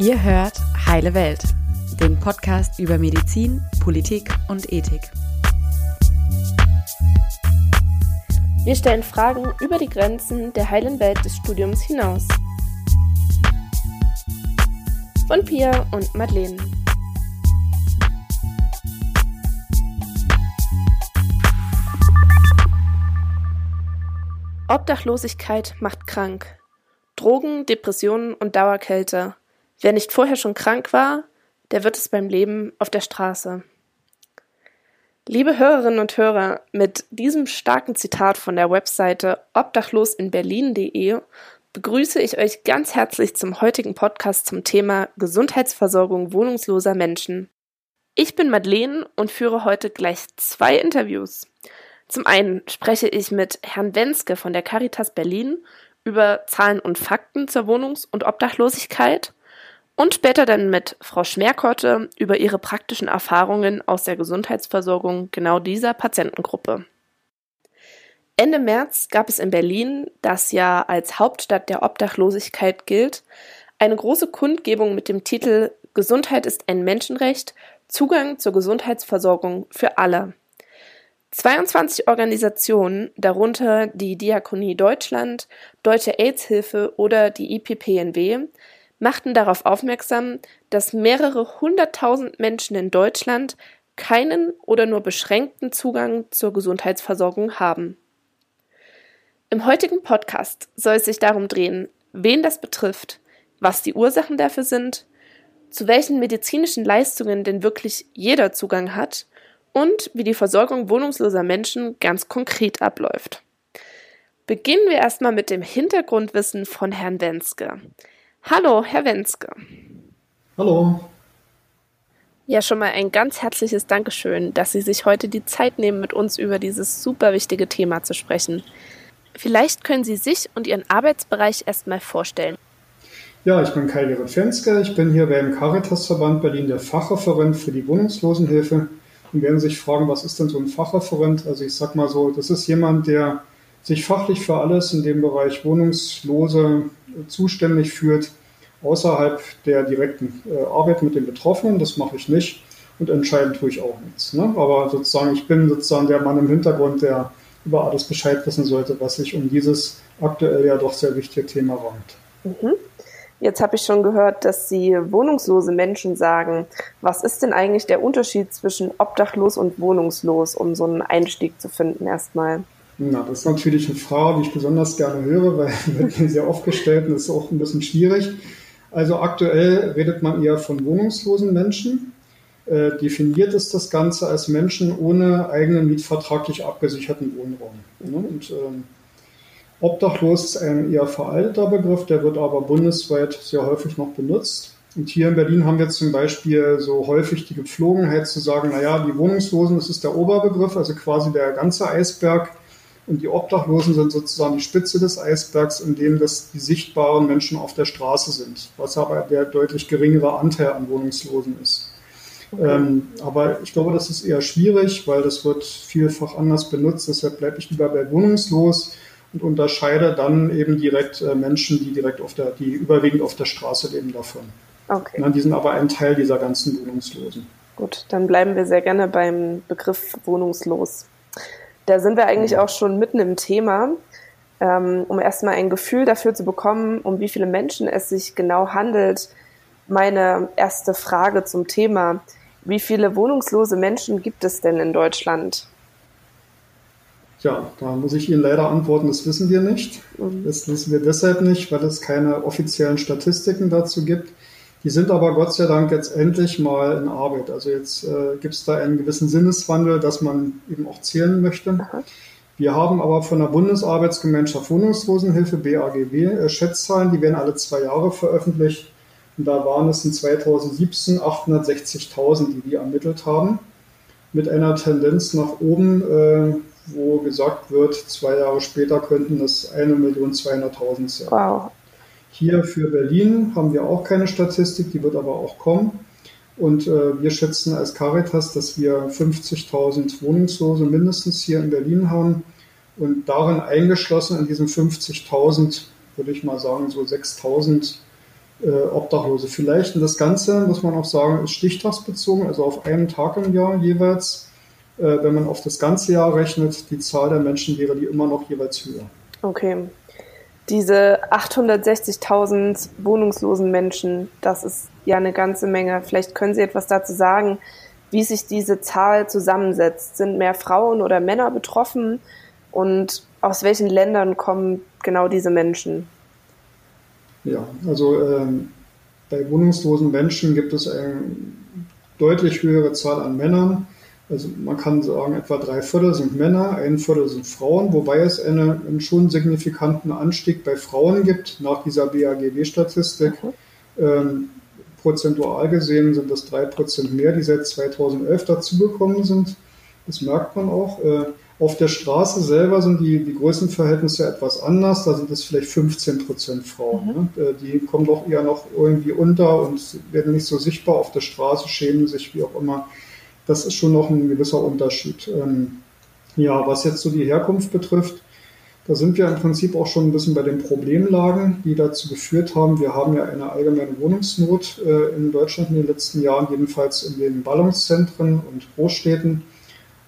Ihr hört Heile Welt, den Podcast über Medizin, Politik und Ethik. Wir stellen Fragen über die Grenzen der heilen Welt des Studiums hinaus. Von Pia und Madeleine. Obdachlosigkeit macht krank. Drogen, Depressionen und Dauerkälte. Wer nicht vorher schon krank war, der wird es beim Leben auf der Straße. Liebe Hörerinnen und Hörer, mit diesem starken Zitat von der Webseite obdachlosinberlin.de begrüße ich euch ganz herzlich zum heutigen Podcast zum Thema Gesundheitsversorgung wohnungsloser Menschen. Ich bin Madeleine und führe heute gleich zwei Interviews. Zum einen spreche ich mit Herrn Wenske von der Caritas Berlin über Zahlen und Fakten zur Wohnungs- und Obdachlosigkeit und später dann mit Frau Schmerkotte über ihre praktischen Erfahrungen aus der Gesundheitsversorgung genau dieser Patientengruppe. Ende März gab es in Berlin, das ja als Hauptstadt der Obdachlosigkeit gilt, eine große Kundgebung mit dem Titel Gesundheit ist ein Menschenrecht, Zugang zur Gesundheitsversorgung für alle. 22 Organisationen, darunter die Diakonie Deutschland, Deutsche AIDS-Hilfe oder die IPPNW, machten darauf aufmerksam, dass mehrere hunderttausend Menschen in Deutschland keinen oder nur beschränkten Zugang zur Gesundheitsversorgung haben. Im heutigen Podcast soll es sich darum drehen, wen das betrifft, was die Ursachen dafür sind, zu welchen medizinischen Leistungen denn wirklich jeder Zugang hat und wie die Versorgung wohnungsloser Menschen ganz konkret abläuft. Beginnen wir erstmal mit dem Hintergrundwissen von Herrn Wenske. Hallo, Herr Wenske. Hallo. Ja, schon mal ein ganz herzliches Dankeschön, dass Sie sich heute die Zeit nehmen, mit uns über dieses super wichtige Thema zu sprechen. Vielleicht können Sie sich und Ihren Arbeitsbereich erstmal vorstellen. Ja, ich bin Kai Gerrit Fenske. Ich bin hier beim Caritasverband Berlin der Fachreferent für die Wohnungslosenhilfe und werden sich fragen, was ist denn so ein Fachreferent? Also ich sag mal so, das ist jemand, der sich fachlich für alles in dem Bereich Wohnungslose zuständig führt, außerhalb der direkten äh, Arbeit mit den Betroffenen. Das mache ich nicht und entscheiden tue ich auch nichts. Ne? Aber sozusagen, ich bin sozusagen der Mann im Hintergrund, der über alles Bescheid wissen sollte, was sich um dieses aktuell ja doch sehr wichtige Thema rankt. Mhm. Jetzt habe ich schon gehört, dass Sie wohnungslose Menschen sagen. Was ist denn eigentlich der Unterschied zwischen obdachlos und wohnungslos, um so einen Einstieg zu finden erstmal? Na, das ist natürlich eine Frage, die ich besonders gerne höre, weil wird mir sehr oft gestellt und das ist auch ein bisschen schwierig. Also aktuell redet man eher von wohnungslosen Menschen. Äh, definiert ist das Ganze als Menschen ohne eigenen mietvertraglich abgesicherten Wohnraum. Ne? Und ähm, Obdachlos ist ein eher veralteter Begriff, der wird aber bundesweit sehr häufig noch benutzt. Und hier in Berlin haben wir zum Beispiel so häufig die Gepflogenheit zu sagen, naja, die Wohnungslosen, das ist der Oberbegriff, also quasi der ganze Eisberg. Und die Obdachlosen sind sozusagen die Spitze des Eisbergs, in dem das die sichtbaren Menschen auf der Straße sind, was aber der deutlich geringere Anteil an Wohnungslosen ist. Okay. Ähm, aber ich glaube, das ist eher schwierig, weil das wird vielfach anders benutzt. Deshalb bleibe ich lieber bei wohnungslos und unterscheide dann eben direkt äh, Menschen, die direkt auf der, die überwiegend auf der Straße leben davon. Okay. Na, die sind aber ein Teil dieser ganzen Wohnungslosen. Gut, dann bleiben wir sehr gerne beim Begriff wohnungslos. Da sind wir eigentlich auch schon mitten im Thema, ähm, um erstmal ein Gefühl dafür zu bekommen, um wie viele Menschen es sich genau handelt. Meine erste Frage zum Thema. Wie viele wohnungslose Menschen gibt es denn in Deutschland? Ja, da muss ich Ihnen leider antworten, das wissen wir nicht. Mhm. Das wissen wir deshalb nicht, weil es keine offiziellen Statistiken dazu gibt. Die sind aber Gott sei Dank jetzt endlich mal in Arbeit. Also jetzt äh, gibt es da einen gewissen Sinneswandel, dass man eben auch zählen möchte. Aha. Wir haben aber von der Bundesarbeitsgemeinschaft Wohnungslosenhilfe BAGW äh, Schätzzahlen, die werden alle zwei Jahre veröffentlicht. Und da waren es in 2017 860.000, die wir ermittelt haben, mit einer Tendenz nach oben. Äh, wo gesagt wird, zwei Jahre später könnten es 1.200.000 sein. Wow. Hier für Berlin haben wir auch keine Statistik, die wird aber auch kommen. Und äh, wir schätzen als Caritas, dass wir 50.000 Wohnungslose mindestens hier in Berlin haben. Und darin eingeschlossen in diesen 50.000, würde ich mal sagen, so 6.000 äh, Obdachlose. Vielleicht, und das Ganze, muss man auch sagen, ist stichtagsbezogen, also auf einen Tag im Jahr jeweils. Äh, wenn man auf das ganze Jahr rechnet, die Zahl der Menschen wäre die immer noch jeweils höher. Okay. Diese 860.000 wohnungslosen Menschen, das ist ja eine ganze Menge. Vielleicht können Sie etwas dazu sagen, wie sich diese Zahl zusammensetzt. Sind mehr Frauen oder Männer betroffen? Und aus welchen Ländern kommen genau diese Menschen? Ja, also ähm, bei wohnungslosen Menschen gibt es eine deutlich höhere Zahl an Männern. Also man kann sagen, etwa drei Viertel sind Männer, ein Viertel sind Frauen, wobei es eine, einen schon signifikanten Anstieg bei Frauen gibt nach dieser BAGW-Statistik. Okay. Ähm, prozentual gesehen sind das drei Prozent mehr, die seit 2011 dazugekommen sind. Das merkt man auch. Äh, auf der Straße selber sind die, die Größenverhältnisse etwas anders. Da sind es vielleicht 15 Prozent Frauen. Mhm. Ne? Die kommen doch eher noch irgendwie unter und werden nicht so sichtbar auf der Straße, schämen sich, wie auch immer. Das ist schon noch ein gewisser Unterschied. Ähm, ja, was jetzt so die Herkunft betrifft, da sind wir im Prinzip auch schon ein bisschen bei den Problemlagen, die dazu geführt haben. Wir haben ja eine allgemeine Wohnungsnot äh, in Deutschland in den letzten Jahren, jedenfalls in den Ballungszentren und Großstädten.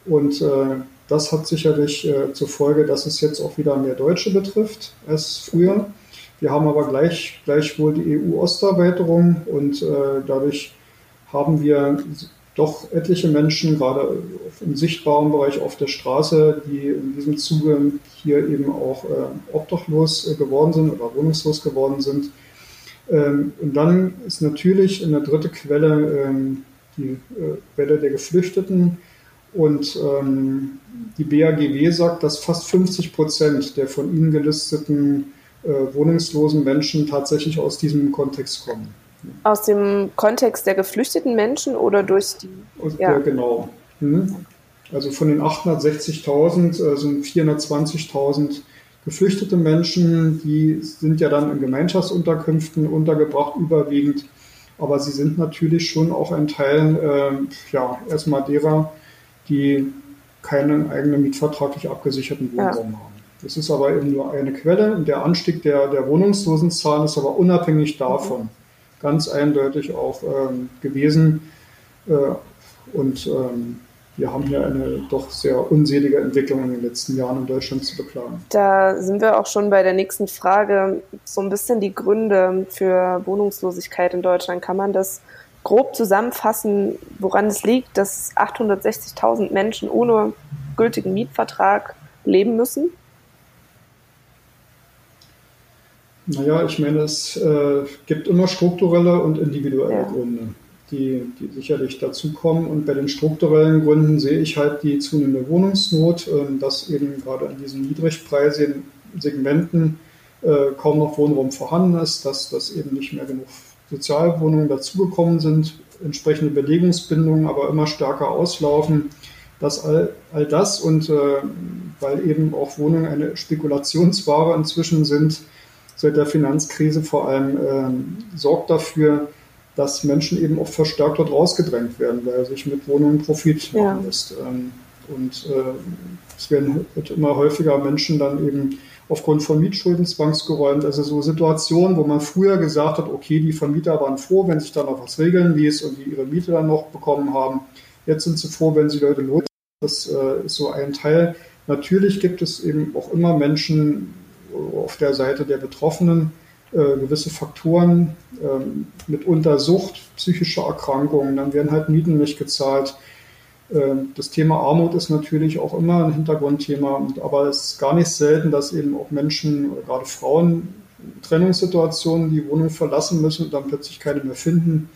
Und äh, das hat sicherlich äh, zur Folge, dass es jetzt auch wieder mehr Deutsche betrifft als früher. Wir haben aber gleich, gleichwohl die EU-Osterweiterung und äh, dadurch haben wir doch etliche Menschen, gerade im sichtbaren Bereich auf der Straße, die in diesem Zuge hier eben auch äh, obdachlos äh, geworden sind oder wohnungslos geworden sind. Ähm, und dann ist natürlich eine dritte Quelle ähm, die äh, Welle der Geflüchteten und ähm, die BAGW sagt, dass fast 50 Prozent der von ihnen gelisteten äh, wohnungslosen Menschen tatsächlich aus diesem Kontext kommen. Aus dem Kontext der geflüchteten Menschen oder durch die? Ja, ja genau. Hm. Also von den 860.000 äh, sind 420.000 geflüchtete Menschen, die sind ja dann in Gemeinschaftsunterkünften untergebracht, überwiegend. Aber sie sind natürlich schon auch ein Teil, äh, ja, erstmal derer, die keinen eigenen mietvertraglich abgesicherten Wohnraum ja. haben. Das ist aber eben nur eine Quelle und der Anstieg der, der Wohnungslosenzahlen ist aber unabhängig davon ganz eindeutig auch ähm, gewesen. Äh, und ähm, wir haben hier eine doch sehr unselige Entwicklung in den letzten Jahren in Deutschland zu beklagen. Da sind wir auch schon bei der nächsten Frage. So ein bisschen die Gründe für Wohnungslosigkeit in Deutschland. Kann man das grob zusammenfassen, woran es liegt, dass 860.000 Menschen ohne gültigen Mietvertrag leben müssen? Naja, ich meine, es äh, gibt immer strukturelle und individuelle ja. Gründe, die, die sicherlich dazukommen. Und bei den strukturellen Gründen sehe ich halt die zunehmende Wohnungsnot, äh, dass eben gerade in diesen niedrigpreisigen Segmenten äh, kaum noch Wohnraum vorhanden ist, dass, dass eben nicht mehr genug Sozialwohnungen dazugekommen sind, entsprechende Belegungsbindungen aber immer stärker auslaufen. Dass all, all das und äh, weil eben auch Wohnungen eine Spekulationsware inzwischen sind, seit der Finanzkrise vor allem ähm, sorgt dafür, dass Menschen eben oft verstärkt dort rausgedrängt werden, weil sich mit Wohnungen Profit machen ja. lässt. Ähm, und äh, es werden immer häufiger Menschen dann eben aufgrund von Mietschulden zwangsgeräumt. Also so Situationen, wo man früher gesagt hat, okay, die Vermieter waren froh, wenn sich da noch was regeln ließ und die ihre Miete dann noch bekommen haben. Jetzt sind sie froh, wenn sie Leute los. Das äh, ist so ein Teil. Natürlich gibt es eben auch immer Menschen auf der Seite der Betroffenen, äh, gewisse Faktoren, ähm, mitunter Sucht, psychische Erkrankungen, dann werden halt Mieten nicht gezahlt. Ähm, das Thema Armut ist natürlich auch immer ein Hintergrundthema, aber es ist gar nicht selten, dass eben auch Menschen gerade Frauen in Trennungssituationen die Wohnung verlassen müssen und dann plötzlich keine mehr finden.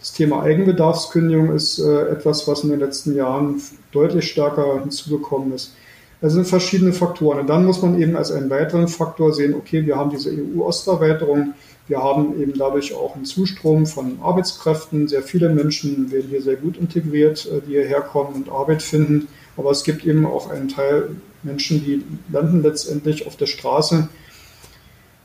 Das Thema Eigenbedarfskündigung ist äh, etwas, was in den letzten Jahren deutlich stärker hinzugekommen ist. Das sind verschiedene Faktoren. Und dann muss man eben als einen weiteren Faktor sehen, okay, wir haben diese EU-Osterweiterung, wir haben eben dadurch auch einen Zustrom von Arbeitskräften. Sehr viele Menschen werden hier sehr gut integriert, äh, die hierher kommen und Arbeit finden. Aber es gibt eben auch einen Teil Menschen, die landen letztendlich auf der Straße.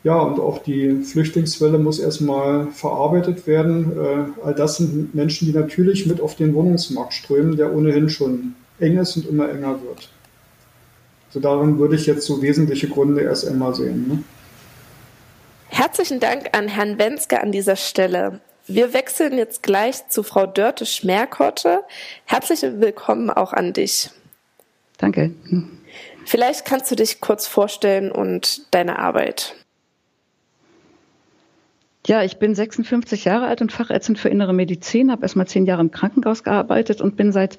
Ja, und auch die Flüchtlingswelle muss erstmal verarbeitet werden. Äh, all das sind Menschen, die natürlich mit auf den Wohnungsmarkt strömen, der ohnehin schon eng ist und immer enger wird. So darin würde ich jetzt so wesentliche Gründe erst einmal sehen. Ne? Herzlichen Dank an Herrn Wenske an dieser Stelle. Wir wechseln jetzt gleich zu Frau Dörte Schmerkotte. Herzlich willkommen auch an dich. Danke. Vielleicht kannst du dich kurz vorstellen und deine Arbeit. Ja, ich bin 56 Jahre alt und Fachärztin für innere Medizin, habe erst mal zehn Jahre im Krankenhaus gearbeitet und bin seit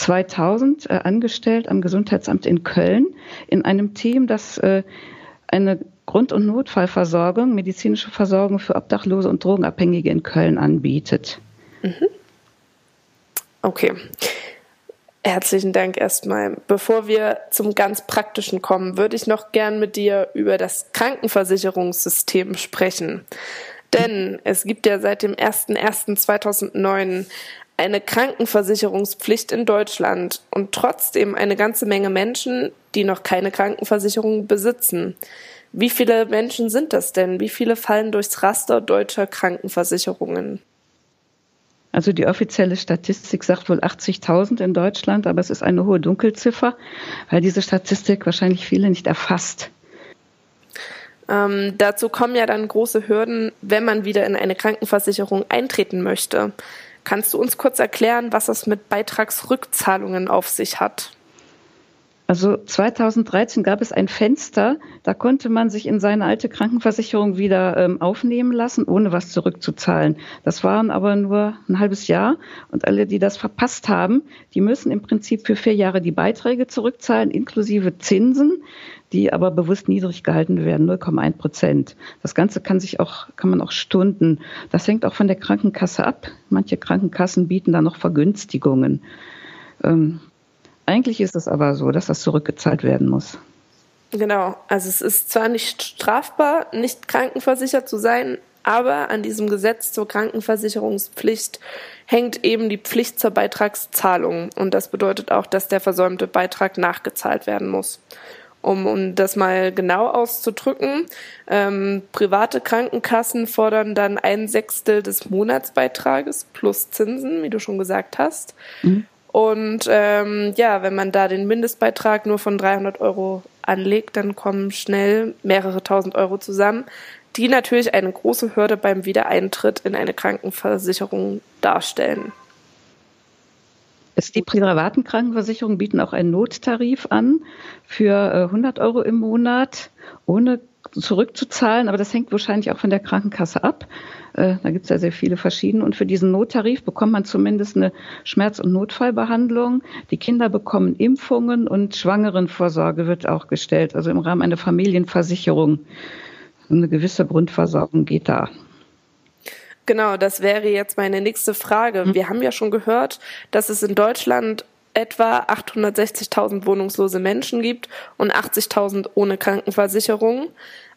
2000 äh, angestellt am Gesundheitsamt in Köln in einem Team, das äh, eine Grund- und Notfallversorgung, medizinische Versorgung für Obdachlose und Drogenabhängige in Köln anbietet. Mhm. Okay. Herzlichen Dank erstmal. Bevor wir zum ganz Praktischen kommen, würde ich noch gern mit dir über das Krankenversicherungssystem sprechen. Denn es gibt ja seit dem 01.01.2009 eine Krankenversicherungspflicht in Deutschland und trotzdem eine ganze Menge Menschen, die noch keine Krankenversicherung besitzen. Wie viele Menschen sind das denn? Wie viele fallen durchs Raster deutscher Krankenversicherungen? Also die offizielle Statistik sagt wohl 80.000 in Deutschland, aber es ist eine hohe Dunkelziffer, weil diese Statistik wahrscheinlich viele nicht erfasst. Ähm, dazu kommen ja dann große Hürden, wenn man wieder in eine Krankenversicherung eintreten möchte. Kannst du uns kurz erklären, was es mit Beitragsrückzahlungen auf sich hat? Also 2013 gab es ein Fenster, da konnte man sich in seine alte Krankenversicherung wieder ähm, aufnehmen lassen, ohne was zurückzuzahlen. Das waren aber nur ein halbes Jahr und alle, die das verpasst haben, die müssen im Prinzip für vier Jahre die Beiträge zurückzahlen, inklusive Zinsen, die aber bewusst niedrig gehalten werden, 0,1 Prozent. Das Ganze kann sich auch, kann man auch Stunden. Das hängt auch von der Krankenkasse ab. Manche Krankenkassen bieten da noch Vergünstigungen. Ähm, eigentlich ist es aber so, dass das zurückgezahlt werden muss. Genau, also es ist zwar nicht strafbar, nicht krankenversichert zu sein, aber an diesem Gesetz zur Krankenversicherungspflicht hängt eben die Pflicht zur Beitragszahlung. Und das bedeutet auch, dass der versäumte Beitrag nachgezahlt werden muss. Um, um das mal genau auszudrücken, ähm, private Krankenkassen fordern dann ein Sechstel des Monatsbeitrages plus Zinsen, wie du schon gesagt hast. Mhm. Und ähm, ja, wenn man da den Mindestbeitrag nur von 300 Euro anlegt, dann kommen schnell mehrere tausend Euro zusammen, die natürlich eine große Hürde beim Wiedereintritt in eine Krankenversicherung darstellen. Die privaten Krankenversicherungen bieten auch einen Nottarif an für 100 äh, Euro im Monat ohne zurückzuzahlen, aber das hängt wahrscheinlich auch von der Krankenkasse ab. Äh, da gibt es ja sehr viele verschiedene. Und für diesen Nottarif bekommt man zumindest eine Schmerz- und Notfallbehandlung. Die Kinder bekommen Impfungen und Schwangerenvorsorge wird auch gestellt, also im Rahmen einer Familienversicherung. Eine gewisse Grundversorgung geht da. Genau, das wäre jetzt meine nächste Frage. Hm. Wir haben ja schon gehört, dass es in Deutschland etwa 860.000 wohnungslose Menschen gibt und 80.000 ohne Krankenversicherung.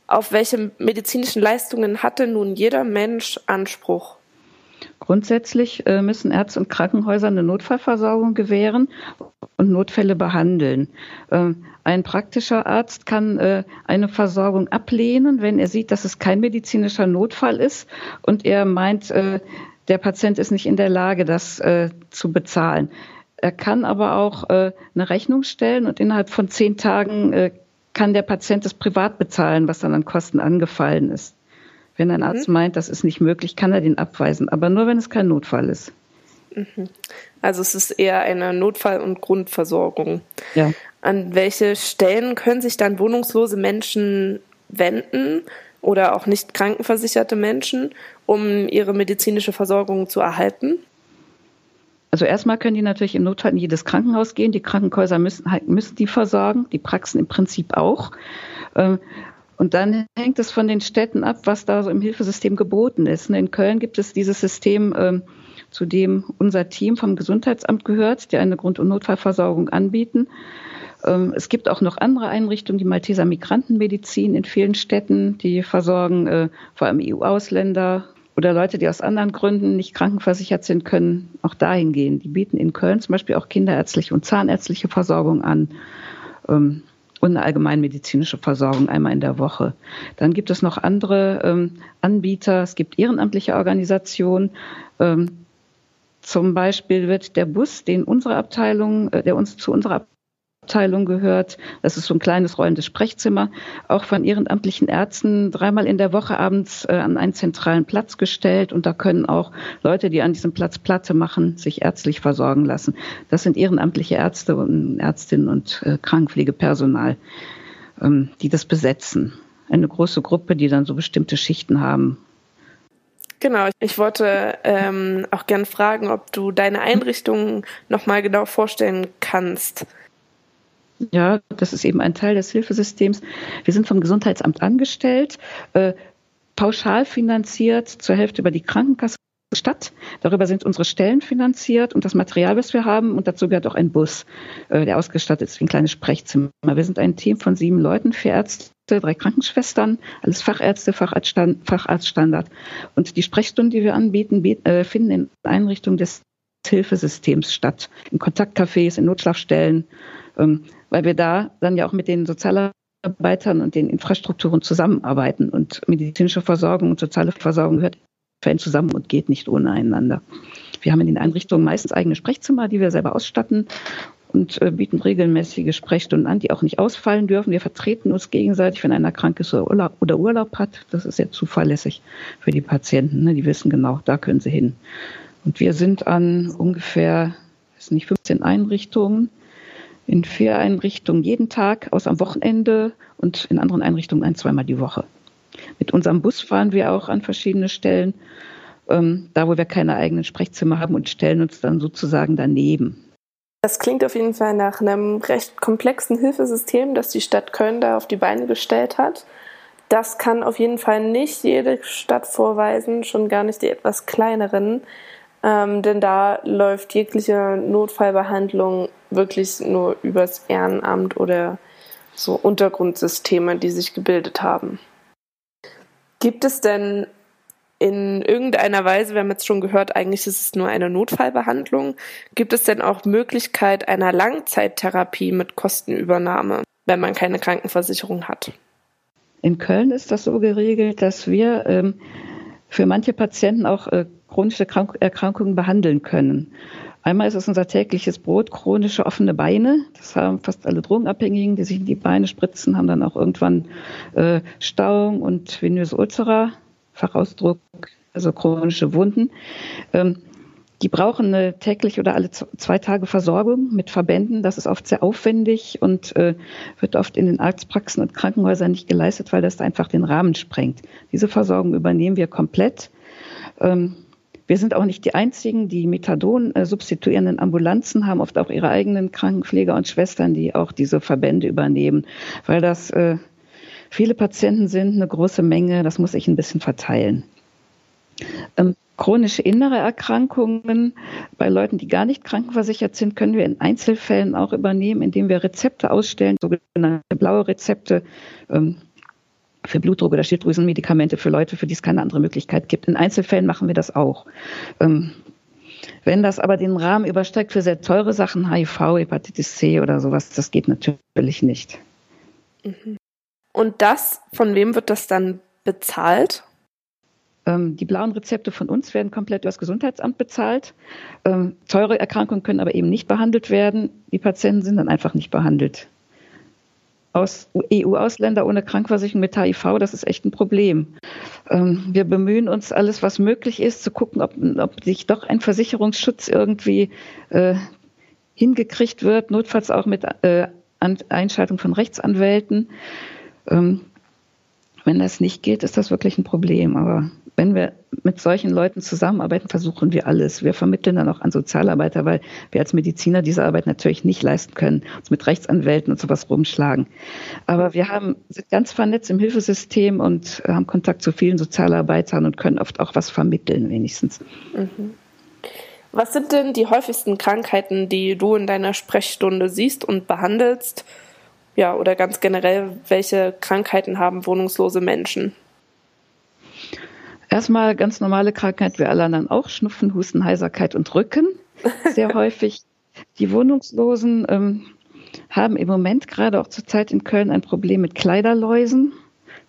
Auf welche medizinischen Leistungen hatte nun jeder Mensch Anspruch? Grundsätzlich äh, müssen Ärzte und Krankenhäuser eine Notfallversorgung gewähren und Notfälle behandeln. Ähm, ein praktischer Arzt kann äh, eine Versorgung ablehnen, wenn er sieht, dass es kein medizinischer Notfall ist und er meint, äh, der Patient ist nicht in der Lage, das zu bezahlen. Er kann aber auch eine Rechnung stellen und innerhalb von zehn Tagen kann der Patient das privat bezahlen, was dann an Kosten angefallen ist. Wenn ein mhm. Arzt meint, das ist nicht möglich, kann er den abweisen, aber nur wenn es kein Notfall ist. Mhm. Also es ist eher eine Notfall- und Grundversorgung. Ja. An welche Stellen können sich dann wohnungslose Menschen wenden oder auch nicht krankenversicherte Menschen, um ihre medizinische Versorgung zu erhalten? Also erstmal können die natürlich im Notfall in jedes Krankenhaus gehen. Die Krankenhäuser müssen, halt, müssen die versorgen, die Praxen im Prinzip auch. Und dann hängt es von den Städten ab, was da so im Hilfesystem geboten ist. In Köln gibt es dieses System, ähm, zu dem unser Team vom Gesundheitsamt gehört, die eine Grund- und Notfallversorgung anbieten. Ähm, es gibt auch noch andere Einrichtungen, die Malteser Migrantenmedizin in vielen Städten, die versorgen äh, vor allem EU-Ausländer, oder Leute, die aus anderen Gründen nicht krankenversichert sind, können auch dahin gehen. Die bieten in Köln zum Beispiel auch kinderärztliche und zahnärztliche Versorgung an ähm, und eine allgemeinmedizinische Versorgung einmal in der Woche. Dann gibt es noch andere ähm, Anbieter. Es gibt ehrenamtliche Organisationen. Ähm, zum Beispiel wird der Bus, den unsere Abteilung, äh, der uns zu unserer Abteilung gehört. Das ist so ein kleines rollendes Sprechzimmer, auch von ehrenamtlichen Ärzten dreimal in der Woche abends äh, an einen zentralen Platz gestellt. Und da können auch Leute, die an diesem Platz Platte machen, sich ärztlich versorgen lassen. Das sind ehrenamtliche Ärzte und Ärztinnen und äh, Krankenpflegepersonal, ähm, die das besetzen. Eine große Gruppe, die dann so bestimmte Schichten haben. Genau, ich wollte ähm, auch gern fragen, ob du deine Einrichtung nochmal genau vorstellen kannst. Ja, das ist eben ein Teil des Hilfesystems. Wir sind vom Gesundheitsamt angestellt, äh, pauschal finanziert, zur Hälfte über die Krankenkasse Stadt. Darüber sind unsere Stellen finanziert und das Material, was wir haben. Und dazu gehört auch ein Bus, äh, der ausgestattet ist wie ein kleines Sprechzimmer. Wir sind ein Team von sieben Leuten, vier Ärzte, drei Krankenschwestern, alles Fachärzte, Facharztstandard. Und die Sprechstunden, die wir anbieten, äh, finden in Einrichtungen des Hilfesystems statt. In Kontaktcafés, in Notschlafstellen, weil wir da dann ja auch mit den Sozialarbeitern und den Infrastrukturen zusammenarbeiten. Und medizinische Versorgung und soziale Versorgung gehört zusammen und geht nicht ohne einander. Wir haben in den Einrichtungen meistens eigene Sprechzimmer, die wir selber ausstatten und äh, bieten regelmäßige Sprechstunden an, die auch nicht ausfallen dürfen. Wir vertreten uns gegenseitig, wenn einer krank ist oder Urlaub, oder Urlaub hat. Das ist sehr zuverlässig für die Patienten. Ne? Die wissen genau, da können sie hin. Und wir sind an ungefähr, ist nicht 15 Einrichtungen, in vier Einrichtungen jeden Tag, aus am Wochenende und in anderen Einrichtungen ein, zweimal die Woche. Mit unserem Bus fahren wir auch an verschiedene Stellen, ähm, da wo wir keine eigenen Sprechzimmer haben und stellen uns dann sozusagen daneben. Das klingt auf jeden Fall nach einem recht komplexen Hilfesystem, das die Stadt Köln da auf die Beine gestellt hat. Das kann auf jeden Fall nicht jede Stadt vorweisen, schon gar nicht die etwas kleineren, ähm, denn da läuft jegliche Notfallbehandlung wirklich nur übers Ehrenamt oder so Untergrundsysteme, die sich gebildet haben. Gibt es denn in irgendeiner Weise, wir haben jetzt schon gehört, eigentlich ist es nur eine Notfallbehandlung. Gibt es denn auch Möglichkeit einer Langzeittherapie mit Kostenübernahme, wenn man keine Krankenversicherung hat? In Köln ist das so geregelt, dass wir ähm, für manche Patienten auch äh, chronische Krank Erkrankungen behandeln können. Einmal ist es unser tägliches Brot, chronische offene Beine. Das haben fast alle Drogenabhängigen, die sich in die Beine spritzen, haben dann auch irgendwann äh, Stauung und venöse Ulcera, Fachausdruck, also chronische Wunden. Ähm, die brauchen eine tägliche oder alle zwei Tage Versorgung mit Verbänden. Das ist oft sehr aufwendig und äh, wird oft in den Arztpraxen und Krankenhäusern nicht geleistet, weil das einfach den Rahmen sprengt. Diese Versorgung übernehmen wir komplett. Ähm, wir sind auch nicht die Einzigen, die Methadon äh, substituierenden Ambulanzen haben oft auch ihre eigenen Krankenpfleger und Schwestern, die auch diese Verbände übernehmen, weil das äh, viele Patienten sind, eine große Menge, das muss sich ein bisschen verteilen. Ähm, chronische innere Erkrankungen bei Leuten, die gar nicht krankenversichert sind, können wir in Einzelfällen auch übernehmen, indem wir Rezepte ausstellen, sogenannte blaue Rezepte. Ähm, für Blutdruck oder Schilddrüsenmedikamente für Leute, für die es keine andere Möglichkeit gibt. In Einzelfällen machen wir das auch. Ähm, wenn das aber den Rahmen übersteigt für sehr teure Sachen, HIV, Hepatitis C oder sowas, das geht natürlich nicht. Mhm. Und das, von wem wird das dann bezahlt? Ähm, die blauen Rezepte von uns werden komplett über das Gesundheitsamt bezahlt. Ähm, teure Erkrankungen können aber eben nicht behandelt werden. Die Patienten sind dann einfach nicht behandelt aus EU-Ausländer ohne Krankversicherung mit HIV, das ist echt ein Problem. Ähm, wir bemühen uns alles, was möglich ist, zu gucken, ob, ob sich doch ein Versicherungsschutz irgendwie äh, hingekriegt wird, notfalls auch mit äh, Einschaltung von Rechtsanwälten. Ähm, wenn das nicht geht, ist das wirklich ein Problem. Aber wenn wir mit solchen Leuten zusammenarbeiten, versuchen wir alles. Wir vermitteln dann auch an Sozialarbeiter, weil wir als Mediziner diese Arbeit natürlich nicht leisten können, uns mit Rechtsanwälten und sowas rumschlagen. Aber wir haben, sind ganz vernetzt im Hilfesystem und haben Kontakt zu vielen Sozialarbeitern und können oft auch was vermitteln, wenigstens. Mhm. Was sind denn die häufigsten Krankheiten, die du in deiner Sprechstunde siehst und behandelst? Ja, oder ganz generell, welche Krankheiten haben wohnungslose Menschen? Erstmal ganz normale Krankheit, wir alle anderen auch, Schnupfen, Husten, Heiserkeit und Rücken, sehr häufig. Die Wohnungslosen ähm, haben im Moment gerade auch zurzeit in Köln ein Problem mit Kleiderläusen.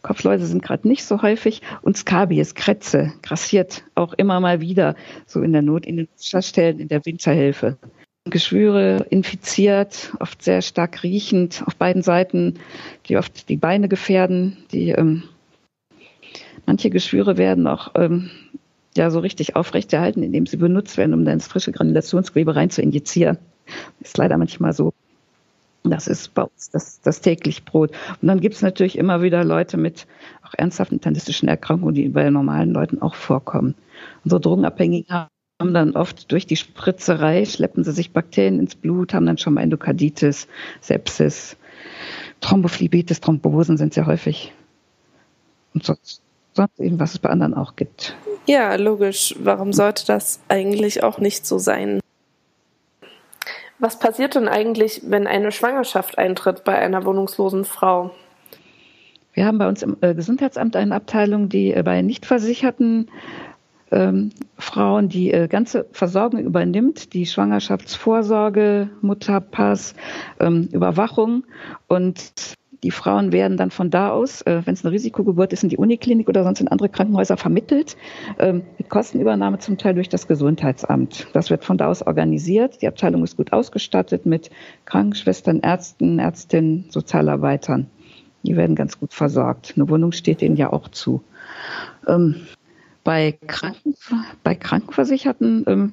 Kopfläuse sind gerade nicht so häufig und Skabies, Krätze, grassiert auch immer mal wieder so in der Not, in den Stellen, in der Winterhilfe. Geschwüre infiziert, oft sehr stark riechend, auf beiden Seiten, die oft die Beine gefährden. Die, ähm, manche Geschwüre werden auch ähm, ja so richtig aufrechterhalten, indem sie benutzt werden, um dann ins frische Granulationsgewebe rein zu injizieren. Ist leider manchmal so. Das ist bei uns das, das täglich Brot. Und dann gibt es natürlich immer wieder Leute mit auch ernsthaften internistischen Erkrankungen, die bei normalen Leuten auch vorkommen. Unsere Drogenabhängigen haben dann oft durch die Spritzerei, schleppen sie sich Bakterien ins Blut, haben dann schon mal Endokarditis, Sepsis, Thrombophlebitis, Thrombosen sind sehr häufig. Und sonst, sonst eben, was es bei anderen auch gibt. Ja, logisch. Warum sollte das eigentlich auch nicht so sein? Was passiert denn eigentlich, wenn eine Schwangerschaft eintritt bei einer wohnungslosen Frau? Wir haben bei uns im äh, Gesundheitsamt eine Abteilung, die äh, bei nicht versicherten ähm, Frauen die äh, ganze Versorgung übernimmt, die Schwangerschaftsvorsorge, Mutterpass, ähm, Überwachung und die Frauen werden dann von da aus, äh, wenn es eine Risikogeburt ist, in die Uniklinik oder sonst in andere Krankenhäuser vermittelt, ähm, mit Kostenübernahme zum Teil durch das Gesundheitsamt. Das wird von da aus organisiert. Die Abteilung ist gut ausgestattet mit Krankenschwestern, Ärzten, Ärztinnen, Sozialarbeitern. Die werden ganz gut versorgt. Eine Wohnung steht ihnen ja auch zu. Ähm, bei, Kranken, bei Krankenversicherten ähm,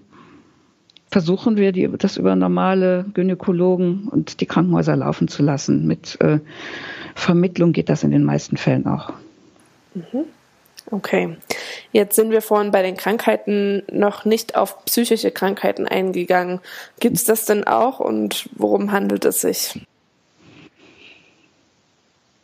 versuchen wir, die, das über normale Gynäkologen und die Krankenhäuser laufen zu lassen. Mit äh, Vermittlung geht das in den meisten Fällen auch. Mhm. Okay. Jetzt sind wir vorhin bei den Krankheiten noch nicht auf psychische Krankheiten eingegangen. Gibt es das denn auch und worum handelt es sich?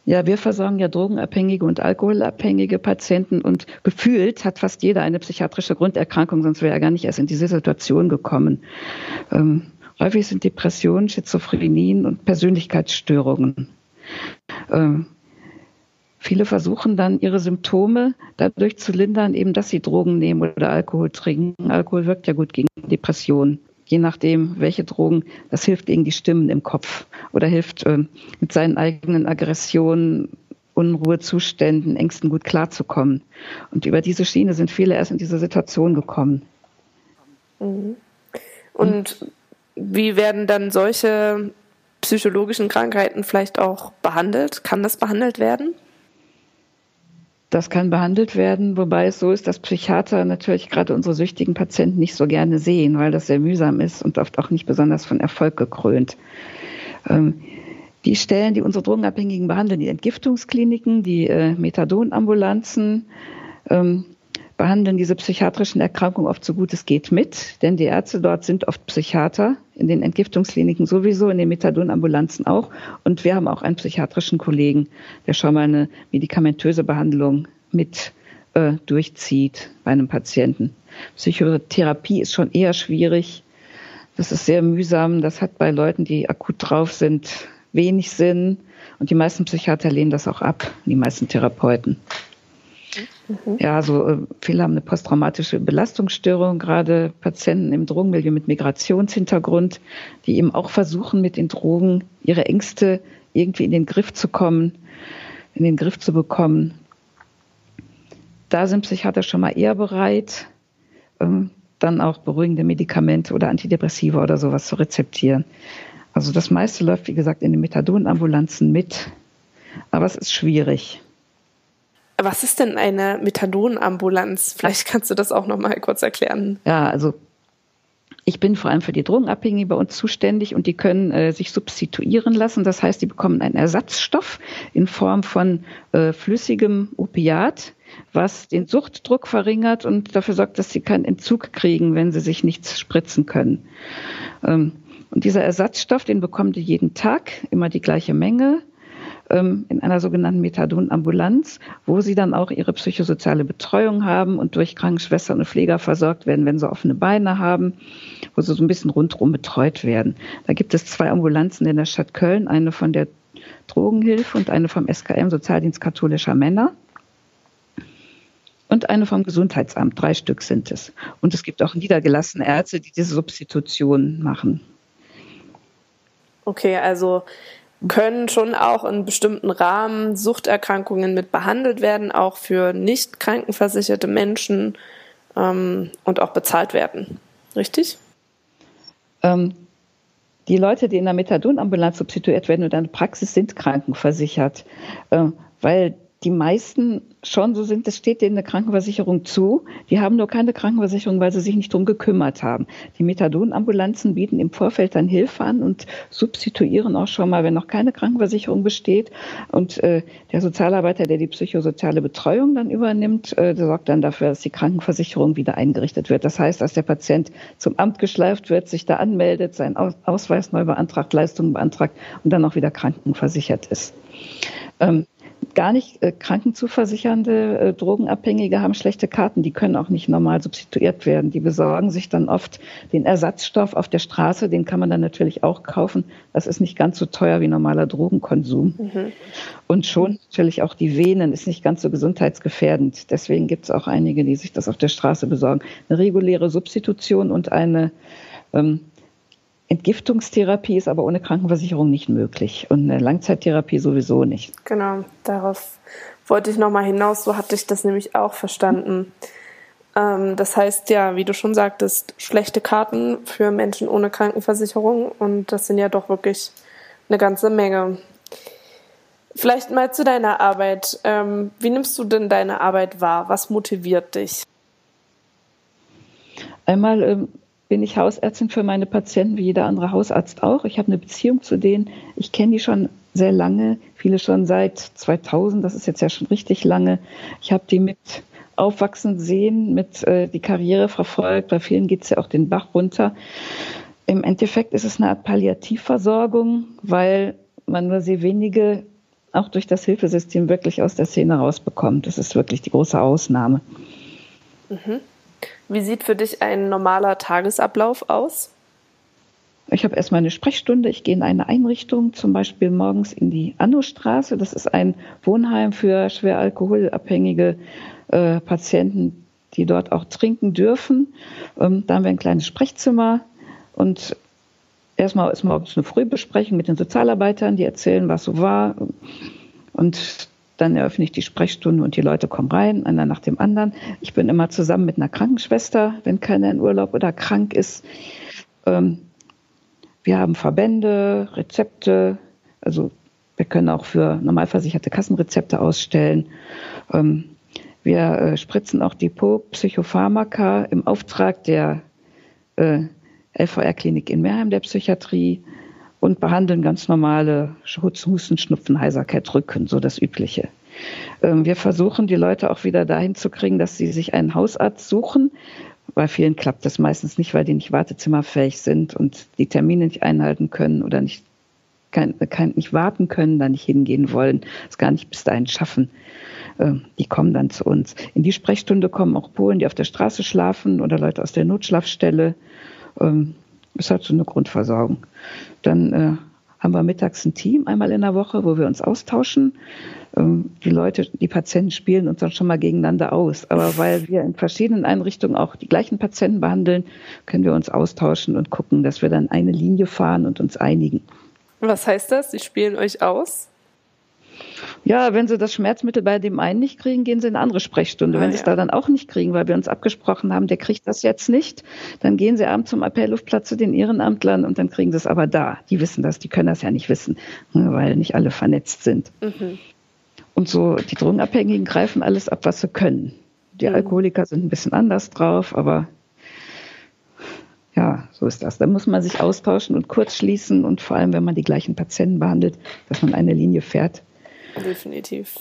Ja, wir versorgen ja drogenabhängige und alkoholabhängige Patienten und gefühlt hat fast jeder eine psychiatrische Grunderkrankung, sonst wäre er gar nicht erst in diese Situation gekommen. Ähm, häufig sind Depressionen, Schizophrenien und Persönlichkeitsstörungen. Ähm, viele versuchen dann ihre Symptome dadurch zu lindern, eben dass sie Drogen nehmen oder Alkohol trinken. Alkohol wirkt ja gut gegen Depressionen je nachdem, welche Drogen, das hilft gegen die Stimmen im Kopf oder hilft äh, mit seinen eigenen Aggressionen, Unruhezuständen, Ängsten gut klarzukommen. Und über diese Schiene sind viele erst in diese Situation gekommen. Mhm. Und wie werden dann solche psychologischen Krankheiten vielleicht auch behandelt? Kann das behandelt werden? Das kann behandelt werden, wobei es so ist, dass Psychiater natürlich gerade unsere süchtigen Patienten nicht so gerne sehen, weil das sehr mühsam ist und oft auch nicht besonders von Erfolg gekrönt. Ähm, die Stellen, die unsere Drogenabhängigen behandeln, die Entgiftungskliniken, die äh, Methadonambulanzen, ähm, behandeln diese psychiatrischen Erkrankungen oft so gut es geht mit, denn die Ärzte dort sind oft Psychiater, in den Entgiftungskliniken sowieso, in den Methadonambulanzen auch. Und wir haben auch einen psychiatrischen Kollegen, der schon mal eine medikamentöse Behandlung mit äh, durchzieht bei einem Patienten. Psychotherapie ist schon eher schwierig. Das ist sehr mühsam. Das hat bei Leuten, die akut drauf sind, wenig Sinn. Und die meisten Psychiater lehnen das auch ab, die meisten Therapeuten. Mhm. Ja, also viele haben eine posttraumatische Belastungsstörung, gerade Patienten im Drogenmilieu mit Migrationshintergrund, die eben auch versuchen, mit den Drogen ihre Ängste irgendwie in den Griff zu kommen, in den Griff zu bekommen. Da sind Psychiater schon mal eher bereit, ähm, dann auch beruhigende Medikamente oder Antidepressiva oder sowas zu rezeptieren. Also das meiste läuft, wie gesagt, in den Methadonambulanzen mit, aber es ist schwierig. Was ist denn eine Methadonambulanz? Vielleicht kannst du das auch noch mal kurz erklären. Ja, also ich bin vor allem für die Drogenabhängigen bei uns zuständig und die können äh, sich substituieren lassen. Das heißt, die bekommen einen Ersatzstoff in Form von äh, flüssigem Opiat, was den Suchtdruck verringert und dafür sorgt, dass sie keinen Entzug kriegen, wenn sie sich nichts spritzen können. Ähm, und dieser Ersatzstoff, den bekommen die jeden Tag, immer die gleiche Menge in einer sogenannten Methadonambulanz, wo sie dann auch ihre psychosoziale Betreuung haben und durch Krankenschwestern und Pfleger versorgt werden, wenn sie offene Beine haben, wo sie so ein bisschen rundherum betreut werden. Da gibt es zwei Ambulanzen in der Stadt Köln, eine von der Drogenhilfe und eine vom SKM, Sozialdienst katholischer Männer. Und eine vom Gesundheitsamt. Drei Stück sind es. Und es gibt auch niedergelassene Ärzte, die diese Substitution machen. Okay, also können schon auch in bestimmten Rahmen Suchterkrankungen mit behandelt werden, auch für nicht krankenversicherte Menschen ähm, und auch bezahlt werden. Richtig? Ähm, die Leute, die in der Methadonambulanz substituiert werden oder in der Praxis, sind krankenversichert, äh, weil die meisten schon so sind, das steht denen eine Krankenversicherung zu. Die haben nur keine Krankenversicherung, weil sie sich nicht drum gekümmert haben. Die Methadonambulanzen bieten im Vorfeld dann Hilfe an und substituieren auch schon mal, wenn noch keine Krankenversicherung besteht. Und äh, der Sozialarbeiter, der die psychosoziale Betreuung dann übernimmt, äh, der sorgt dann dafür, dass die Krankenversicherung wieder eingerichtet wird. Das heißt, dass der Patient zum Amt geschleift wird, sich da anmeldet, seinen Ausweis neu beantragt, Leistungen beantragt und dann auch wieder krankenversichert ist. Ähm, gar nicht äh, krankenzuversichernde äh, Drogenabhängige haben schlechte Karten, die können auch nicht normal substituiert werden. Die besorgen sich dann oft den Ersatzstoff auf der Straße, den kann man dann natürlich auch kaufen. Das ist nicht ganz so teuer wie normaler Drogenkonsum. Mhm. Und schon natürlich auch die Venen ist nicht ganz so gesundheitsgefährdend. Deswegen gibt es auch einige, die sich das auf der Straße besorgen. Eine reguläre Substitution und eine ähm, Entgiftungstherapie ist aber ohne Krankenversicherung nicht möglich und eine Langzeittherapie sowieso nicht. Genau, darauf wollte ich nochmal hinaus. So hatte ich das nämlich auch verstanden. Ähm, das heißt ja, wie du schon sagtest, schlechte Karten für Menschen ohne Krankenversicherung und das sind ja doch wirklich eine ganze Menge. Vielleicht mal zu deiner Arbeit. Ähm, wie nimmst du denn deine Arbeit wahr? Was motiviert dich? Einmal ähm, bin ich Hausärztin für meine Patienten wie jeder andere Hausarzt auch. Ich habe eine Beziehung zu denen. Ich kenne die schon sehr lange, viele schon seit 2000. Das ist jetzt ja schon richtig lange. Ich habe die mit aufwachsen sehen, mit äh, die Karriere verfolgt. Bei vielen geht es ja auch den Bach runter. Im Endeffekt ist es eine Art Palliativversorgung, weil man nur sehr wenige auch durch das Hilfesystem wirklich aus der Szene rausbekommt. Das ist wirklich die große Ausnahme. Mhm. Wie sieht für dich ein normaler Tagesablauf aus? Ich habe erstmal eine Sprechstunde. Ich gehe in eine Einrichtung, zum Beispiel morgens in die Annostraße. Das ist ein Wohnheim für schwer alkoholabhängige äh, Patienten, die dort auch trinken dürfen. Ähm, da haben wir ein kleines Sprechzimmer und erstmal ist morgens eine Frühbesprechung mit den Sozialarbeitern, die erzählen, was so war. Und dann eröffne ich die Sprechstunde und die Leute kommen rein, einer nach dem anderen. Ich bin immer zusammen mit einer Krankenschwester, wenn keiner in Urlaub oder krank ist. Ähm, wir haben Verbände, Rezepte, also wir können auch für normalversicherte Kassenrezepte ausstellen. Ähm, wir äh, spritzen auch Depot-Psychopharmaka im Auftrag der äh, LVR-Klinik in Meerheim der Psychiatrie und behandeln ganz normale Husten, Schnupfen, Heiserkeit, Rücken, so das Übliche. Ähm, wir versuchen, die Leute auch wieder dahin zu kriegen, dass sie sich einen Hausarzt suchen. Bei vielen klappt das meistens nicht, weil die nicht wartezimmerfähig sind und die Termine nicht einhalten können oder nicht, kein, kein, nicht warten können, da nicht hingehen wollen, es gar nicht bis dahin schaffen. Ähm, die kommen dann zu uns. In die Sprechstunde kommen auch Polen, die auf der Straße schlafen oder Leute aus der Notschlafstelle. Halt so eine Grundversorgung. Dann äh, haben wir mittags ein Team einmal in der Woche, wo wir uns austauschen. Ähm, die Leute, die Patienten spielen uns dann schon mal gegeneinander aus. Aber weil wir in verschiedenen Einrichtungen auch die gleichen Patienten behandeln, können wir uns austauschen und gucken, dass wir dann eine Linie fahren und uns einigen. Was heißt das? Sie spielen euch aus? Ja, wenn sie das Schmerzmittel bei dem einen nicht kriegen, gehen sie in eine andere Sprechstunde. Ah, wenn sie es da dann auch nicht kriegen, weil wir uns abgesprochen haben, der kriegt das jetzt nicht, dann gehen sie abends zum Appellhofplatz zu den Ehrenamtlern und dann kriegen sie es aber da. Die wissen das, die können das ja nicht wissen, ne, weil nicht alle vernetzt sind. Mhm. Und so, die Drogenabhängigen greifen alles ab, was sie können. Die mhm. Alkoholiker sind ein bisschen anders drauf, aber ja, so ist das. Da muss man sich austauschen und kurz schließen und vor allem, wenn man die gleichen Patienten behandelt, dass man eine Linie fährt, Definitiv.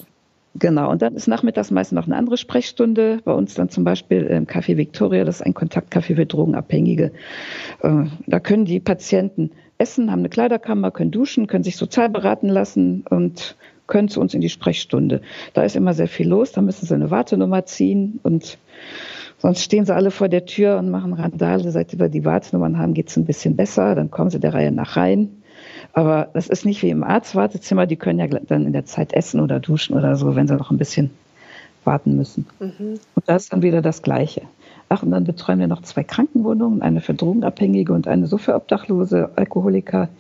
Genau, und dann ist nachmittags meist noch eine andere Sprechstunde. Bei uns dann zum Beispiel im Café Victoria, das ist ein Kontaktcafé für Drogenabhängige. Äh, da können die Patienten essen, haben eine Kleiderkammer, können duschen, können sich sozial beraten lassen und können zu uns in die Sprechstunde. Da ist immer sehr viel los, da müssen sie eine Wartenummer ziehen und sonst stehen sie alle vor der Tür und machen Randale. Seit wir die Wartenummern haben, geht es ein bisschen besser, dann kommen sie der Reihe nach rein. Aber das ist nicht wie im Arztwartezimmer, die können ja dann in der Zeit essen oder duschen oder so, wenn sie noch ein bisschen warten müssen. Mhm. Und das ist dann wieder das Gleiche. Ach, und dann betreuen wir noch zwei Krankenwohnungen, eine für Drogenabhängige und eine so für Obdachlose Alkoholiker.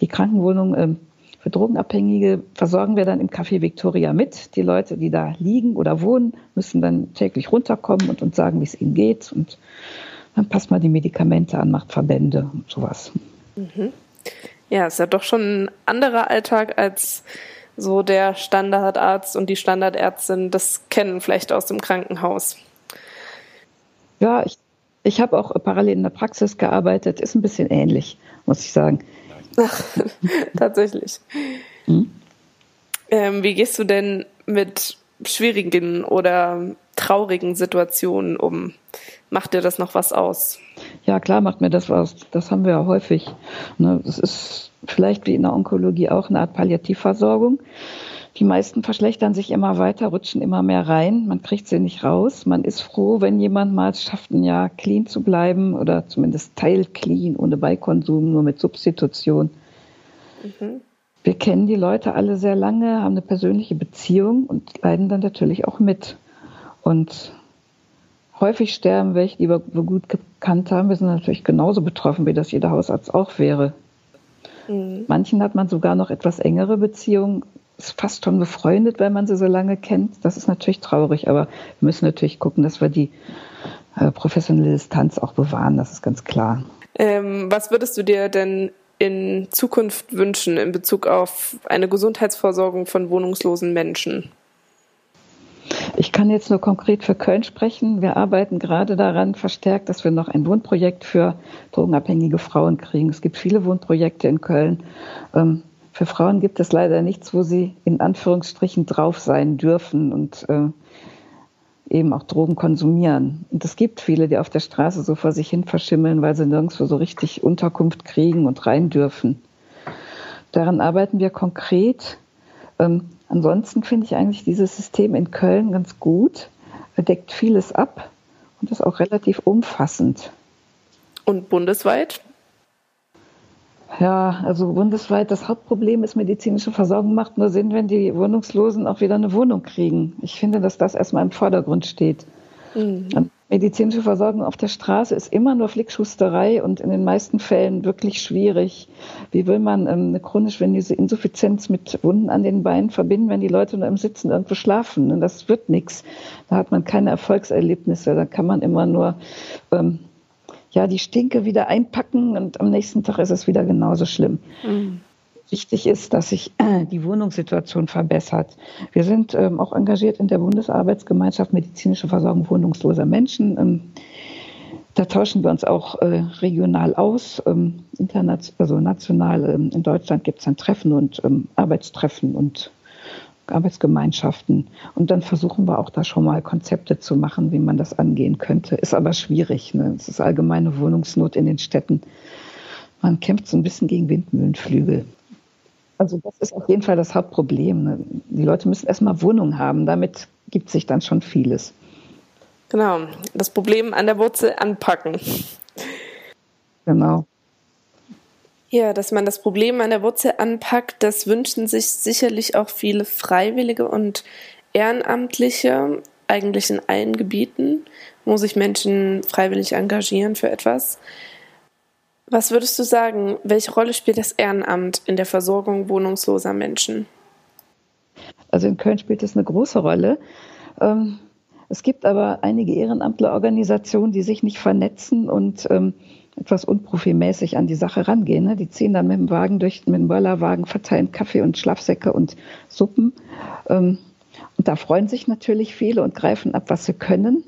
Die Krankenwohnung ähm, für Drogenabhängige versorgen wir dann im Café Victoria mit. Die Leute, die da liegen oder wohnen, müssen dann täglich runterkommen und uns sagen, wie es ihnen geht. Und dann passt man die Medikamente an, macht Verbände und sowas. Mhm. Ja, ist ja doch schon ein anderer Alltag als so der Standardarzt und die Standardärztin das kennen vielleicht aus dem Krankenhaus. Ja, ich, ich habe auch parallel in der Praxis gearbeitet, ist ein bisschen ähnlich, muss ich sagen. Ach, tatsächlich. Hm? Ähm, wie gehst du denn mit schwierigen oder traurigen Situationen um? Macht dir das noch was aus? Ja, klar macht mir das was. Das haben wir ja häufig. Ne, das ist vielleicht wie in der Onkologie auch eine Art Palliativversorgung. Die meisten verschlechtern sich immer weiter, rutschen immer mehr rein. Man kriegt sie nicht raus. Man ist froh, wenn jemand mal es schafft, ein Jahr clean zu bleiben oder zumindest teilclean, ohne Beikonsum, nur mit Substitution. Mhm. Wir kennen die Leute alle sehr lange, haben eine persönliche Beziehung und leiden dann natürlich auch mit. Und häufig sterben welche, die wir gut gekannt haben. Wir sind natürlich genauso betroffen, wie das jeder Hausarzt auch wäre. Mhm. Manchen hat man sogar noch etwas engere Beziehungen, ist fast schon befreundet, wenn man sie so lange kennt. Das ist natürlich traurig, aber wir müssen natürlich gucken, dass wir die äh, professionelle Distanz auch bewahren, das ist ganz klar. Ähm, was würdest du dir denn in Zukunft wünschen in Bezug auf eine Gesundheitsversorgung von wohnungslosen Menschen? Ich kann jetzt nur konkret für Köln sprechen. Wir arbeiten gerade daran verstärkt, dass wir noch ein Wohnprojekt für drogenabhängige Frauen kriegen. Es gibt viele Wohnprojekte in Köln. Ähm, für Frauen gibt es leider nichts, wo sie in Anführungsstrichen drauf sein dürfen und äh, eben auch Drogen konsumieren. Und es gibt viele, die auf der Straße so vor sich hin verschimmeln, weil sie nirgendwo so richtig Unterkunft kriegen und rein dürfen. Daran arbeiten wir konkret. Ähm, ansonsten finde ich eigentlich dieses System in Köln ganz gut. Deckt vieles ab und ist auch relativ umfassend. Und bundesweit? Ja, also bundesweit das Hauptproblem ist, medizinische Versorgung macht nur Sinn, wenn die Wohnungslosen auch wieder eine Wohnung kriegen. Ich finde, dass das erstmal im Vordergrund steht. Mhm. Medizinische Versorgung auf der Straße ist immer nur Flickschusterei und in den meisten Fällen wirklich schwierig. Wie will man ähm, eine chronisch venöse Insuffizienz mit Wunden an den Beinen verbinden, wenn die Leute nur im Sitzen irgendwo schlafen? Das wird nichts. Da hat man keine Erfolgserlebnisse. Da kann man immer nur ähm, ja, die Stinke wieder einpacken und am nächsten Tag ist es wieder genauso schlimm. Mhm. Wichtig ist, dass sich äh, die Wohnungssituation verbessert. Wir sind ähm, auch engagiert in der Bundesarbeitsgemeinschaft medizinische Versorgung wohnungsloser Menschen. Ähm, da tauschen wir uns auch äh, regional aus, ähm, international, also national. Ähm, in Deutschland gibt es ein Treffen und ähm, Arbeitstreffen und Arbeitsgemeinschaften. Und dann versuchen wir auch da schon mal Konzepte zu machen, wie man das angehen könnte. Ist aber schwierig. Ne? Es ist allgemeine Wohnungsnot in den Städten. Man kämpft so ein bisschen gegen Windmühlenflügel. Also das ist auf jeden Fall das Hauptproblem. Ne? Die Leute müssen erstmal Wohnung haben. Damit gibt sich dann schon vieles. Genau. Das Problem an der Wurzel anpacken. Genau. Ja, dass man das Problem an der Wurzel anpackt, das wünschen sich sicherlich auch viele Freiwillige und Ehrenamtliche, eigentlich in allen Gebieten, wo sich Menschen freiwillig engagieren für etwas. Was würdest du sagen, welche Rolle spielt das Ehrenamt in der Versorgung wohnungsloser Menschen? Also in Köln spielt es eine große Rolle. Ähm, es gibt aber einige Ehrenamtlerorganisationen, die sich nicht vernetzen und ähm, etwas unprofimäßig an die Sache rangehen. Ne? Die ziehen dann mit dem Wagen durch, mit dem Bollerwagen, verteilen Kaffee und Schlafsäcke und Suppen. Ähm, und da freuen sich natürlich viele und greifen ab, was sie können.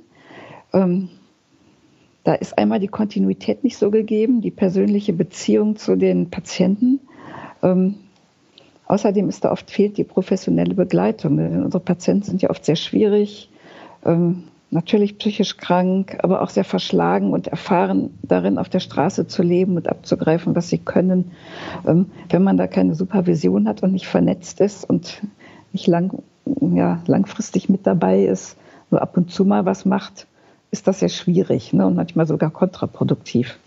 Da ist einmal die Kontinuität nicht so gegeben, die persönliche Beziehung zu den Patienten. Ähm, außerdem ist da oft fehlt die professionelle Begleitung. Unsere Patienten sind ja oft sehr schwierig. Ähm, natürlich psychisch krank, aber auch sehr verschlagen und erfahren darin, auf der Straße zu leben und abzugreifen, was sie können. Ähm, wenn man da keine Supervision hat und nicht vernetzt ist und nicht lang, ja, langfristig mit dabei ist, nur ab und zu mal was macht, ist das sehr schwierig ne, und manchmal sogar kontraproduktiv.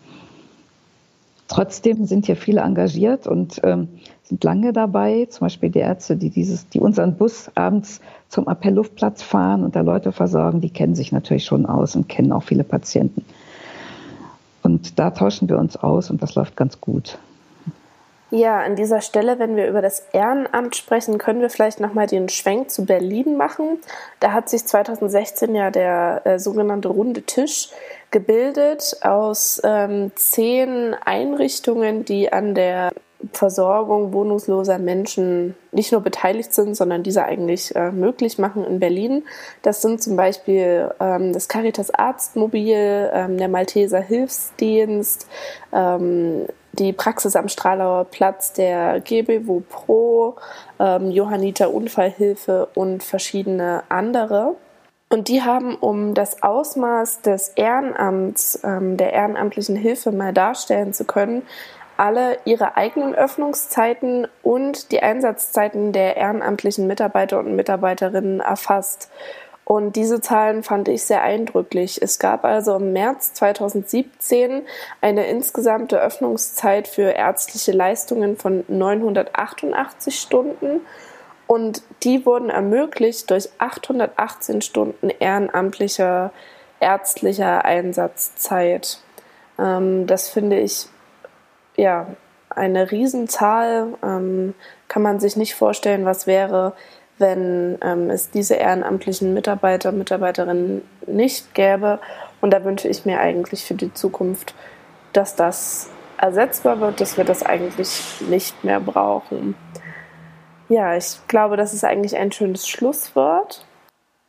Trotzdem sind hier viele engagiert und ähm, sind lange dabei. Zum Beispiel die Ärzte, die dieses, die unseren Bus abends zum Appellluftplatz fahren und da Leute versorgen, die kennen sich natürlich schon aus und kennen auch viele Patienten. Und da tauschen wir uns aus und das läuft ganz gut. Ja, an dieser Stelle, wenn wir über das Ehrenamt sprechen, können wir vielleicht nochmal den Schwenk zu Berlin machen. Da hat sich 2016 ja der äh, sogenannte Runde Tisch gebildet aus ähm, zehn Einrichtungen, die an der Versorgung wohnungsloser Menschen nicht nur beteiligt sind, sondern diese eigentlich äh, möglich machen in Berlin. Das sind zum Beispiel ähm, das Caritas Arztmobil, ähm, der Malteser Hilfsdienst, ähm, die Praxis am Stralauer Platz der GBW Pro, ähm, Johanniter Unfallhilfe und verschiedene andere. Und die haben, um das Ausmaß des Ehrenamts, ähm, der ehrenamtlichen Hilfe mal darstellen zu können, alle ihre eigenen Öffnungszeiten und die Einsatzzeiten der ehrenamtlichen Mitarbeiter und Mitarbeiterinnen erfasst. Und diese Zahlen fand ich sehr eindrücklich. Es gab also im März 2017 eine insgesamte Öffnungszeit für ärztliche Leistungen von 988 Stunden und die wurden ermöglicht durch 818 Stunden ehrenamtlicher ärztlicher Einsatzzeit. Ähm, das finde ich ja eine Riesenzahl. Ähm, kann man sich nicht vorstellen, was wäre, wenn ähm, es diese ehrenamtlichen Mitarbeiter, Mitarbeiterinnen nicht gäbe. Und da wünsche ich mir eigentlich für die Zukunft, dass das ersetzbar wird, dass wir das eigentlich nicht mehr brauchen. Ja, ich glaube, das ist eigentlich ein schönes Schlusswort.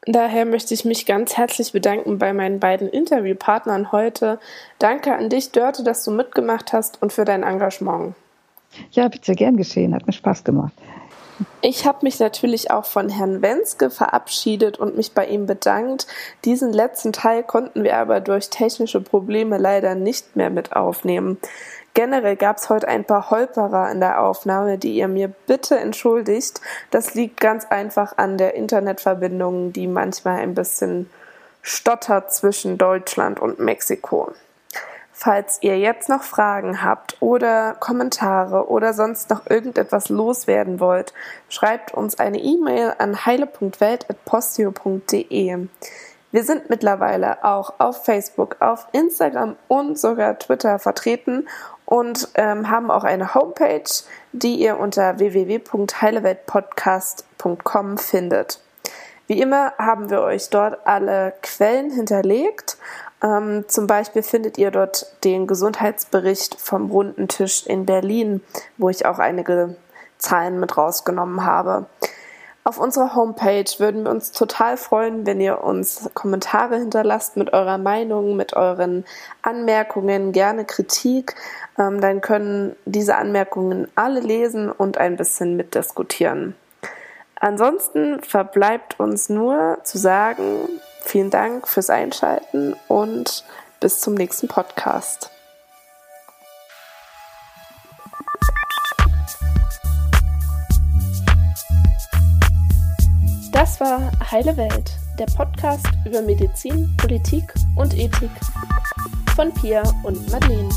Daher möchte ich mich ganz herzlich bedanken bei meinen beiden Interviewpartnern heute. Danke an dich, Dörte, dass du mitgemacht hast und für dein Engagement. Ja, bitte gern geschehen, hat mir Spaß gemacht. Ich habe mich natürlich auch von Herrn Wenske verabschiedet und mich bei ihm bedankt. Diesen letzten Teil konnten wir aber durch technische Probleme leider nicht mehr mit aufnehmen. Generell gab es heute ein paar Holperer in der Aufnahme, die ihr mir bitte entschuldigt. Das liegt ganz einfach an der Internetverbindung, die manchmal ein bisschen stottert zwischen Deutschland und Mexiko. Falls ihr jetzt noch Fragen habt oder Kommentare oder sonst noch irgendetwas loswerden wollt, schreibt uns eine E-Mail an heile.welt.postio.de. Wir sind mittlerweile auch auf Facebook, auf Instagram und sogar Twitter vertreten und ähm, haben auch eine Homepage, die ihr unter www.heileweltpodcast.com findet. Wie immer haben wir euch dort alle Quellen hinterlegt. Ähm, zum Beispiel findet ihr dort den Gesundheitsbericht vom Runden Tisch in Berlin, wo ich auch einige Zahlen mit rausgenommen habe. Auf unserer Homepage würden wir uns total freuen, wenn ihr uns Kommentare hinterlasst mit eurer Meinung, mit euren Anmerkungen, gerne Kritik. Ähm, dann können diese Anmerkungen alle lesen und ein bisschen mitdiskutieren. Ansonsten verbleibt uns nur zu sagen, vielen Dank fürs Einschalten und bis zum nächsten Podcast. Das war Heile Welt, der Podcast über Medizin, Politik und Ethik von Pia und Madeleine.